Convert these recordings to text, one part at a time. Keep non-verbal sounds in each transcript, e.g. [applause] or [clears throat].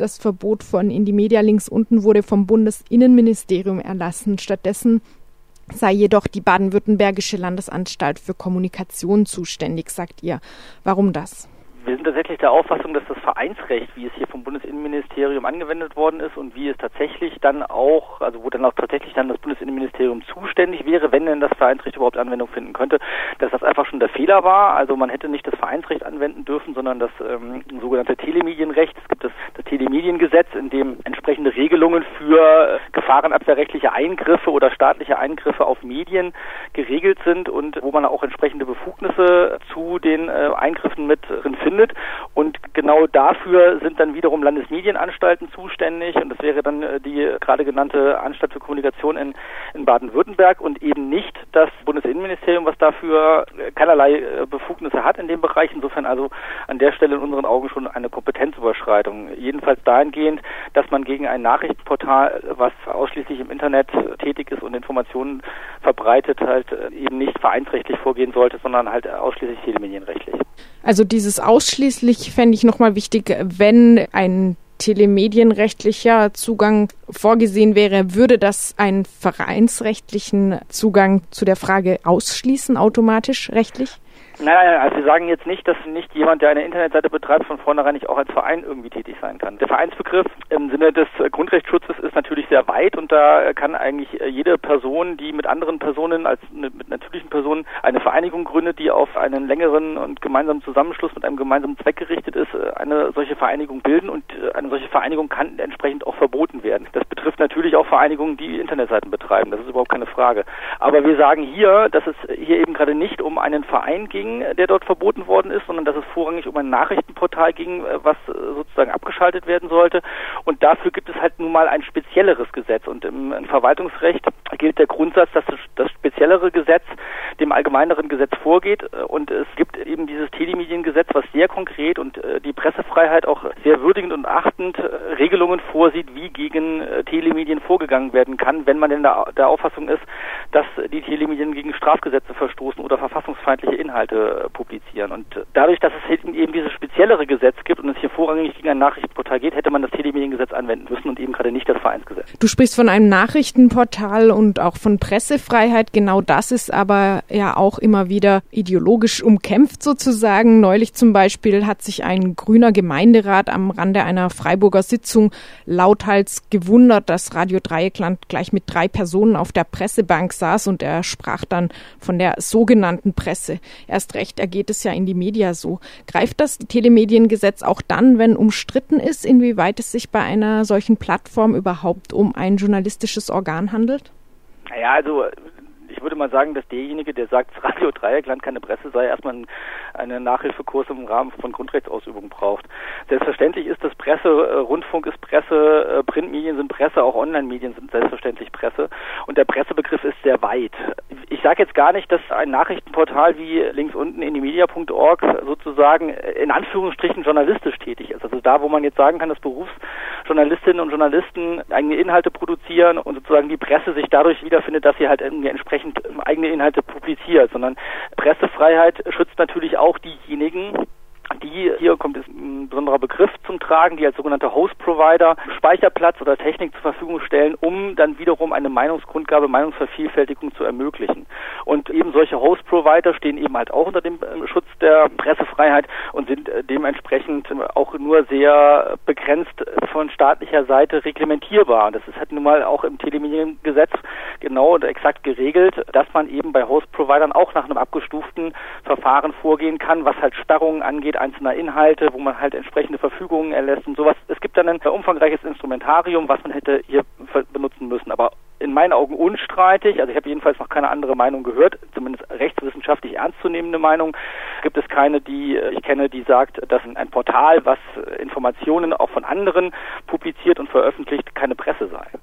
Das Verbot von In die Media links unten wurde vom Bundesinnenministerium erlassen. Stattdessen sei jedoch die baden-württembergische Landesanstalt für Kommunikation zuständig, sagt ihr. Warum das? Wir sind tatsächlich der Auffassung, dass das Vereinsrecht, wie es hier vom Bundesinnenministerium angewendet worden ist und wie es tatsächlich dann auch, also wo dann auch tatsächlich dann das Bundesinnenministerium zuständig wäre, wenn denn das Vereinsrecht überhaupt Anwendung finden könnte, dass das einfach schon der Fehler war. Also man hätte nicht das Vereinsrecht anwenden dürfen, sondern das ähm, sogenannte Telemedienrecht. Es gibt das, das Telemediengesetz, in dem entsprechende Regelungen für gefahrenabwehrrechtliche Eingriffe oder staatliche Eingriffe auf Medien geregelt sind und wo man auch entsprechende Befugnisse zu den äh, Eingriffen mit drin findet findet. Und genau dafür sind dann wiederum Landesmedienanstalten zuständig und das wäre dann äh, die gerade genannte Anstalt für Kommunikation in, in Baden-Württemberg und eben nicht das Bundesinnenministerium, was dafür äh, keinerlei äh, Befugnisse hat in dem Bereich. Insofern also an der Stelle in unseren Augen schon eine Kompetenzüberschreitung. Jedenfalls dahingehend, dass man gegen ein Nachrichtenportal, was ausschließlich im Internet tätig ist und Informationen verbreitet, halt eben nicht vereinsrechtlich vorgehen sollte, sondern halt ausschließlich telemedienrechtlich. Also dieses ausschließlich fände ich nochmal wichtig, wenn ein telemedienrechtlicher Zugang vorgesehen wäre, würde das einen vereinsrechtlichen Zugang zu der Frage ausschließen, automatisch rechtlich? Nein, nein, also wir sagen jetzt nicht, dass nicht jemand, der eine Internetseite betreibt, von vornherein nicht auch als Verein irgendwie tätig sein kann. Der Vereinsbegriff im Sinne des Grundrechtsschutzes ist natürlich sehr weit und da kann eigentlich jede Person, die mit anderen Personen als mit natürlichen Personen eine Vereinigung gründet, die auf einen längeren und gemeinsamen Zusammenschluss mit einem gemeinsamen Zweck gerichtet ist, eine solche Vereinigung bilden und eine solche Vereinigung kann entsprechend auch verboten werden. Das betrifft natürlich auch Vereinigungen, die Internetseiten betreiben. Das ist überhaupt keine Frage. Aber wir sagen hier, dass es hier eben gerade nicht um einen Verein ging, ging, der dort verboten worden ist, sondern dass es vorrangig um ein Nachrichtenportal ging, äh, was äh, sozusagen abgeschaltet werden sollte. Und dafür gibt es halt nun mal ein spezielleres Gesetz. Und im, Verwaltungsrecht gilt der Grundsatz, dass das speziellere Gesetz dem allgemeineren Gesetz vorgeht. Und es gibt eben dieses Telemediengesetz, was sehr konkret und äh, die Pressefreiheit auch sehr würdigend und achtend Regelungen vorsieht, wie gegen Telemedien vorgegangen werden kann, wenn man denn der, Auffassung ist, dass die Telemedien gegen Strafgesetze verstoßen oder verfassungsfeindliche Inhalte äh, publizieren. Und dadurch, dass es eben dieses speziellere Gesetz gibt und es hier vorrangig gegen ein Nachrichtenportal geht, hätte man das Telemediengesetz anwenden müssen und eben gerade nicht das Vereinsgesetz. Du sprichst von einem Nachrichtenportal und auch von Pressefreiheit. Genau das ist aber ja auch immer wieder ideologisch umkämpft sozusagen. Neulich zum Beispiel hat sich ein grüner Gemeinderat am Rande einer Freiburger Sitzung lauthals gewundert, dass Radio Dreieckland gleich mit drei Personen auf der Pressebank saß und er sprach dann von der sogenannten Presse. Erst recht ergeht es ja in die Media so. Greift das Telemediengesetz auch dann, wenn umstritten ist, inwieweit es sich bei einer solchen Plattform überhaupt um ein journalistisches Organ handelt? Naja, also ich würde mal sagen, dass derjenige, der sagt, Radio Dreieckland keine Presse sei, erstmal einen, Nachhilfekurs im Rahmen von Grundrechtsausübung braucht. Selbstverständlich ist das Presse, äh, Rundfunk ist Presse, äh, Printmedien sind Presse, auch Online-Medien sind selbstverständlich Presse und der Pressebegriff ist sehr weit. Ich sage jetzt gar nicht, dass ein Nachrichtenportal wie links unten in die media.org sozusagen in Anführungsstrichen journalistisch tätig ist. Also da, wo man jetzt sagen kann, dass Berufsjournalistinnen und Journalisten eigene Inhalte produzieren und sozusagen die Presse sich dadurch wiederfindet, dass sie halt irgendwie entsprechend eigene Inhalte publiziert, sondern Pressefreiheit schützt natürlich auch diejenigen, die, hier kommt ein besonderer Begriff zum Tragen, die als sogenannte Host-Provider Speicherplatz oder Technik zur Verfügung stellen, um dann wiederum eine Meinungsgrundgabe, Meinungsvervielfältigung zu ermöglichen. Und eben solche Host-Provider stehen eben halt auch unter dem äh, Schutz der Pressefreiheit und sind äh, dementsprechend auch nur sehr begrenzt von staatlicher Seite reglementierbar. Das ist halt nun mal auch im Telemediengesetz genau und exakt geregelt, dass man eben bei Host-Providern auch nach einem abgestuften Verfahren vorgehen kann, was halt Sperrungen angeht, einzelner Inhalte, wo man halt entsprechende Verfügungen erlässt und sowas. Es gibt dann ein umfangreiches Instrumentarium, was man hätte hier benutzen müssen. Aber in meinen Augen unstreitig, also ich habe jedenfalls noch keine andere Meinung gehört, zumindest rechtswissenschaftlich ernstzunehmende Meinung, gibt es keine, die ich kenne, die sagt, dass ein Portal, was Informationen auch von anderen publiziert und veröffentlicht.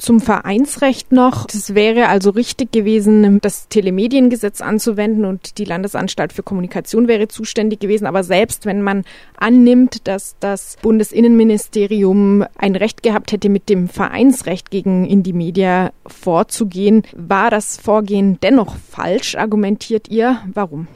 Zum Vereinsrecht noch, es wäre also richtig gewesen, das Telemediengesetz anzuwenden und die Landesanstalt für Kommunikation wäre zuständig gewesen, aber selbst wenn man annimmt, dass das Bundesinnenministerium ein Recht gehabt hätte, mit dem Vereinsrecht gegen Indie Media vorzugehen. War das Vorgehen dennoch falsch, argumentiert ihr? Warum?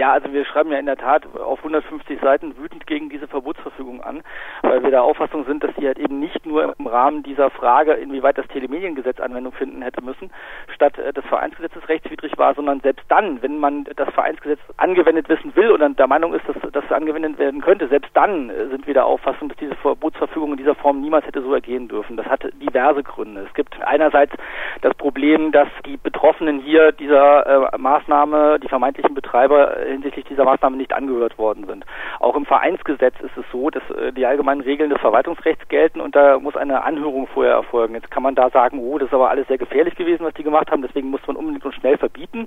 Ja, also wir schreiben ja in der Tat auf 150 Seiten wütend gegen diese Verbotsverfügung an, weil wir der Auffassung sind, dass sie halt eben nicht nur im Rahmen dieser Frage, inwieweit das Telemediengesetz Anwendung finden hätte müssen, statt äh, des Vereinsgesetzes rechtswidrig war, sondern selbst dann, wenn man das Vereinsgesetz angewendet wissen will oder der Meinung ist, dass das angewendet werden könnte, selbst dann äh, sind wir der Auffassung, dass diese Verbotsverfügung in dieser Form niemals hätte so ergehen dürfen. Das hat diverse Gründe. Es gibt einerseits das Problem, dass die Betroffenen hier dieser äh, Maßnahme, die vermeintlichen Betreiber hinsichtlich dieser Maßnahme nicht angehört worden sind. Auch im Vereinsgesetz ist es so, dass äh, die allgemeinen Regeln des Verwaltungsrechts gelten und da muss eine Anhörung vorher erfolgen. Jetzt kann man da sagen, oh, das ist aber alles sehr gefährlich gewesen, was die gemacht haben, deswegen muss man unbedingt und schnell verbieten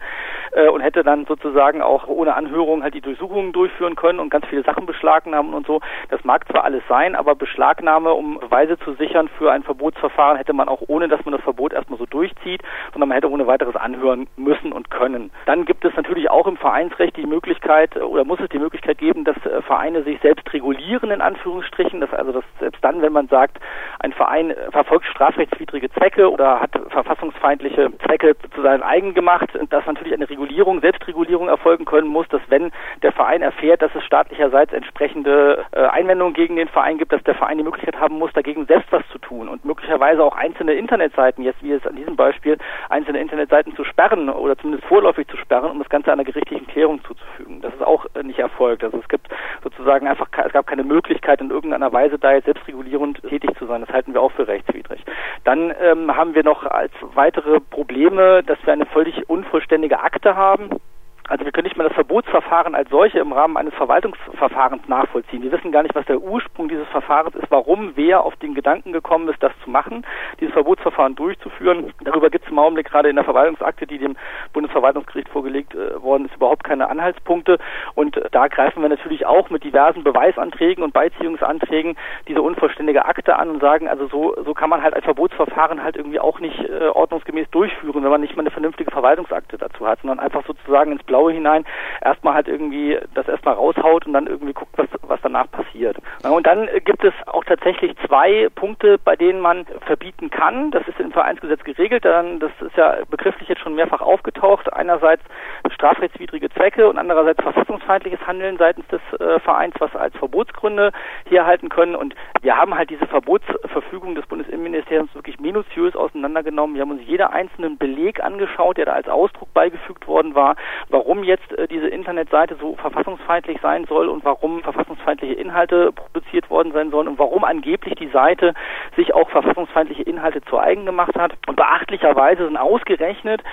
äh, und hätte dann sozusagen auch ohne Anhörung halt die Durchsuchungen durchführen können und ganz viele Sachen beschlagnahmen und so. Das mag zwar alles sein, aber Beschlagnahme, um Beweise zu sichern für ein Verbotsverfahren, hätte man auch ohne, dass man das Verbot erstmal so durchzieht, sondern man hätte ohne weiteres anhören müssen und können. Dann gibt es natürlich auch im Vereinsrecht die Möglichkeit oder muss es die Möglichkeit geben, dass äh, Vereine sich selbst regulieren in Anführungsstrichen, dass also dass selbst dann, wenn man sagt, ein Verein verfolgt strafrechtswidrige Zwecke oder hat verfassungsfeindliche Zwecke zu seinen eigen gemacht, dass natürlich eine Regulierung, Selbstregulierung erfolgen können muss, dass wenn der Verein erfährt, dass es staatlicherseits entsprechende äh, Einwendungen gegen den Verein gibt, dass der Verein die Möglichkeit haben muss, dagegen selbst was zu tun und möglicherweise auch einzelne Internetseiten, jetzt wie es an diesem Beispiel, einzelne Internetseiten zu sperren oder zumindest vorläufig zu sperren, um das Ganze einer gerichtlichen Klärung zuzufügen. Das ist auch äh, nicht erfolgt. Also es gibt sozusagen einfach, es gab keine Möglichkeit in irgendeiner Weise da jetzt selbstregulierend tätig zu sein. Das halten wir auch für rechtswidrig. Dann ähm, haben wir noch als weitere Probleme, dass wir eine völlig unvollständige Akte haben. Also wir können nicht mal das Verbotsverfahren als solche im Rahmen eines Verwaltungsverfahrens nachvollziehen. Wir wissen gar nicht, was der Ursprung dieses Verfahrens ist, warum wer auf den Gedanken gekommen ist, das zu machen, dieses Verbotsverfahren durchzuführen. Darüber gibt es im Augenblick gerade in der Verwaltungsakte, die dem Bundesverwaltungsgericht vorgelegt äh, worden ist, überhaupt keine Anhaltspunkte. Und äh, da greifen wir natürlich auch mit diversen Beweisanträgen und Beiziehungsanträgen diese unvollständige Akte an und sagen, also so, so kann man halt ein Verbotsverfahren halt irgendwie auch nicht äh, ordnungsgemäß durchführen, wenn man nicht mal eine vernünftige Verwaltungsakte dazu hat, sondern einfach sozusagen ins Blaue hinein erstmal halt irgendwie das erstmal raushaut und dann irgendwie guckt, was, was danach passiert. Und dann gibt es auch tatsächlich zwei Punkte, bei denen man verbieten kann. Das ist im Vereinsgesetz geregelt. Dann, das ist ja begrifflich jetzt schon mehrfach aufgetaucht. Einerseits strafrechtswidrige Zwecke und andererseits verfassungsfeindliches Handeln seitens des äh, Vereins, was als Verbotsgründe hier erhalten können. Und wir haben halt diese Verbotsverfügung des Bundesinnenministeriums wirklich minutiös auseinandergenommen. Wir haben uns jeder einzelnen Beleg angeschaut, der da als Ausdruck beigefügt worden war, warum jetzt äh, diese Internetseite so verfassungsfeindlich sein soll und warum verfassungsfeindliche Inhalte produziert worden sein sollen und warum angeblich die Seite sich auch verfassungsfeindliche Inhalte zu eigen gemacht hat. Und beachtlicherweise sind ausgerechnet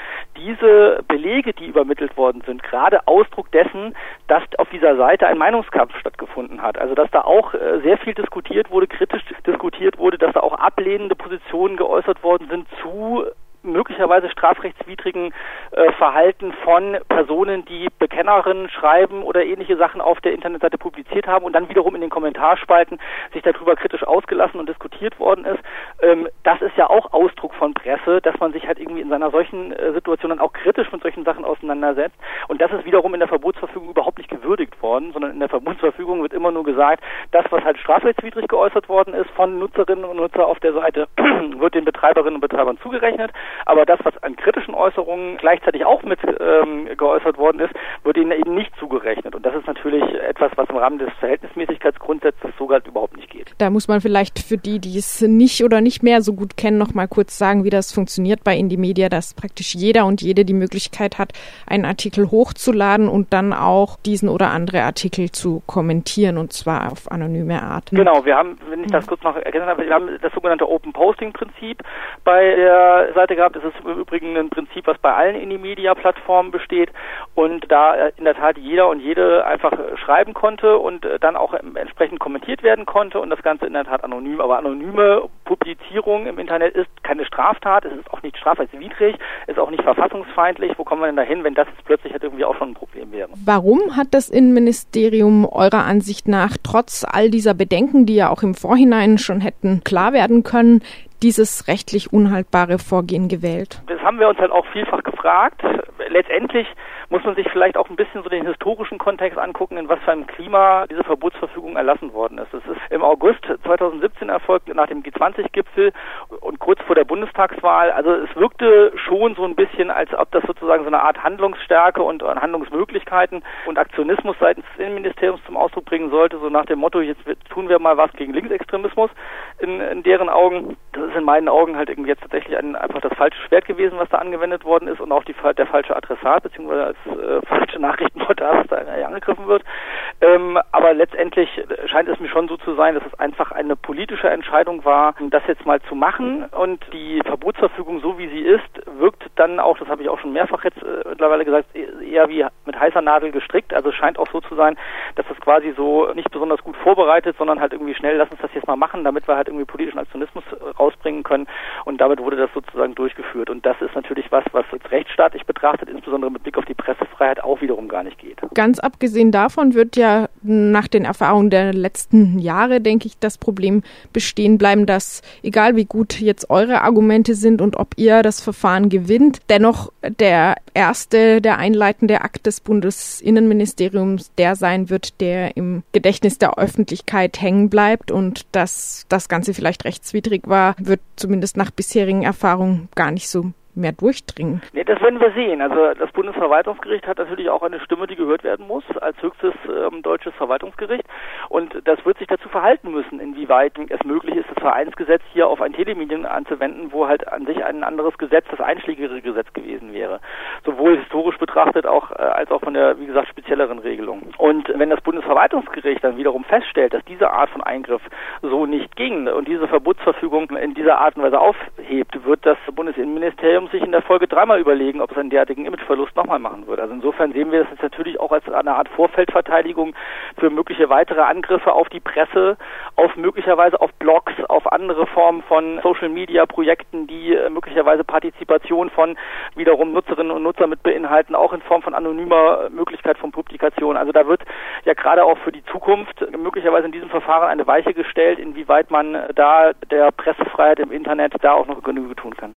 diese Belege, die übermittelt worden sind, gerade Ausdruck dessen, dass auf dieser Seite ein Meinungskampf stattgefunden hat. Also dass da auch äh, sehr viel diskutiert wurde, kritisch diskutiert wurde, dass da auch ablehnende Positionen geäußert worden sind zu möglicherweise strafrechtswidrigen äh, Verhalten von Personen, die Bekennerinnen schreiben oder ähnliche Sachen auf der Internetseite publiziert haben und dann wiederum in den Kommentarspalten sich darüber kritisch ausgelassen und diskutiert worden ist. Ähm, das ist ja auch Ausdruck von Presse, dass man sich halt irgendwie in seiner solchen äh, Situation dann auch kritisch mit solchen Sachen auseinandersetzt. Und das ist wiederum in der Verbotsverfügung überhaupt nicht gewürdigt worden, sondern in der Verbotsverfügung wird immer nur gesagt, das, was halt strafrechtswidrig geäußert worden ist von Nutzerinnen und Nutzer auf der Seite, [clears throat] wird den Betreiberinnen und Betreibern zugerechnet aber das, was an kritischen Äußerungen gleichzeitig auch mit ähm, geäußert worden ist, wird ihnen eben nicht zugerechnet. Und das ist natürlich etwas, was im Rahmen des Verhältnismäßigkeitsgrundsatzes sogar überhaupt nicht. Da muss man vielleicht für die, die es nicht oder nicht mehr so gut kennen, noch mal kurz sagen, wie das funktioniert bei Indie Media, dass praktisch jeder und jede die Möglichkeit hat, einen Artikel hochzuladen und dann auch diesen oder andere Artikel zu kommentieren und zwar auf anonyme Art. Genau, wir haben, wenn ich das kurz noch ergänzen darf, wir haben das sogenannte Open Posting Prinzip bei der Seite gehabt. Das ist im Übrigen ein Prinzip, was bei allen Indie-Media-Plattformen besteht und da äh, in der Tat jeder und jede einfach schreiben konnte und äh, dann auch entsprechend kommentiert werden konnte und das Ganze in der Tat anonym. Aber anonyme Publizierung im Internet ist keine Straftat, es ist auch nicht strafrechtswidrig, ist auch nicht verfassungsfeindlich. Wo kommen wir denn dahin, wenn das jetzt plötzlich halt irgendwie auch schon ein Problem wäre? Warum hat das Innenministerium eurer Ansicht nach trotz all dieser Bedenken, die ja auch im Vorhinein schon hätten klar werden können, dieses rechtlich unhaltbare Vorgehen gewählt? Das haben wir uns halt auch vielfach gefragt. Letztendlich muss man sich vielleicht auch ein bisschen so den historischen Kontext angucken, in was für einem Klima diese Verbotsverfügung erlassen worden ist. Es ist im August 2017 erfolgt nach dem G20-Gipfel und kurz vor der Bundestagswahl. Also es wirkte schon so ein bisschen, als ob das sozusagen so eine Art Handlungsstärke und Handlungsmöglichkeiten und Aktionismus seitens des Innenministeriums zum Ausdruck bringen sollte, so nach dem Motto, jetzt tun wir mal was gegen Linksextremismus in, in deren Augen. Das ist in meinen Augen halt irgendwie jetzt tatsächlich ein, einfach das falsche Schwert gewesen, was da angewendet worden ist und auch die, der falsche Adressat, beziehungsweise äh, falsche da angegriffen wird. Ähm, aber letztendlich scheint es mir schon so zu sein, dass es einfach eine politische Entscheidung war, das jetzt mal zu machen und die Verbotsverfügung, so wie sie ist, wirkt dann auch, das habe ich auch schon mehrfach jetzt äh, mittlerweile gesagt, eher wie mit heißer Nadel gestrickt. Also es scheint auch so zu sein, dass das quasi so nicht besonders gut vorbereitet, sondern halt irgendwie schnell, lass uns das jetzt mal machen, damit wir halt irgendwie politischen Aktionismus äh, rausbringen können. Und damit wurde das sozusagen durchgeführt. Und das ist natürlich was, was jetzt rechtsstaatlich betrachtet, insbesondere mit Blick auf die Pressefreiheit, auch wiederum gar nicht geht. Ganz abgesehen davon wird ja nach den Erfahrungen der letzten Jahre, denke ich, das Problem bestehen bleiben, dass egal wie gut jetzt eure Argumente sind und ob ihr das Verfahren gewinnt, dennoch der erste, der einleitende Akt des Bundesinnenministeriums der sein wird, der im Gedächtnis der Öffentlichkeit hängen bleibt und dass das Ganze vielleicht rechtswidrig war, wird zumindest nach bisherigen Erfahrungen gar nicht so mehr durchdringen? Nee, das werden wir sehen. Also das Bundesverwaltungsgericht hat natürlich auch eine Stimme, die gehört werden muss, als höchstes ähm, deutsches Verwaltungsgericht. Und das wird sich dazu verhalten müssen, inwieweit es möglich ist, das Vereinsgesetz hier auf ein Telemedien anzuwenden, wo halt an sich ein anderes Gesetz, das einschlägige Gesetz gewesen wäre. Sowohl historisch betrachtet auch, äh, als auch von der, wie gesagt, spezielleren Regelung. Und wenn das Bundesverwaltungsgericht dann wiederum feststellt, dass diese Art von Eingriff so nicht ging und diese Verbotsverfügung in dieser Art und Weise aufhebt, wird das Bundesinnenministerium sich in der Folge dreimal überlegen, ob es einen derartigen Imageverlust nochmal machen würde. Also insofern sehen wir das jetzt natürlich auch als eine Art Vorfeldverteidigung für mögliche weitere Angriffe auf die Presse, auf möglicherweise auf Blogs, auf andere Formen von Social Media Projekten, die äh, möglicherweise Partizipation von wiederum Nutzerinnen und Nutzern mit beinhalten, auch in Form von anonymer Möglichkeit von Publikation. Also da wird ja gerade auch für die Zukunft möglicherweise in diesem Verfahren eine Weiche gestellt, inwieweit man da der Pressefreiheit im Internet da auch noch Genüge tun kann.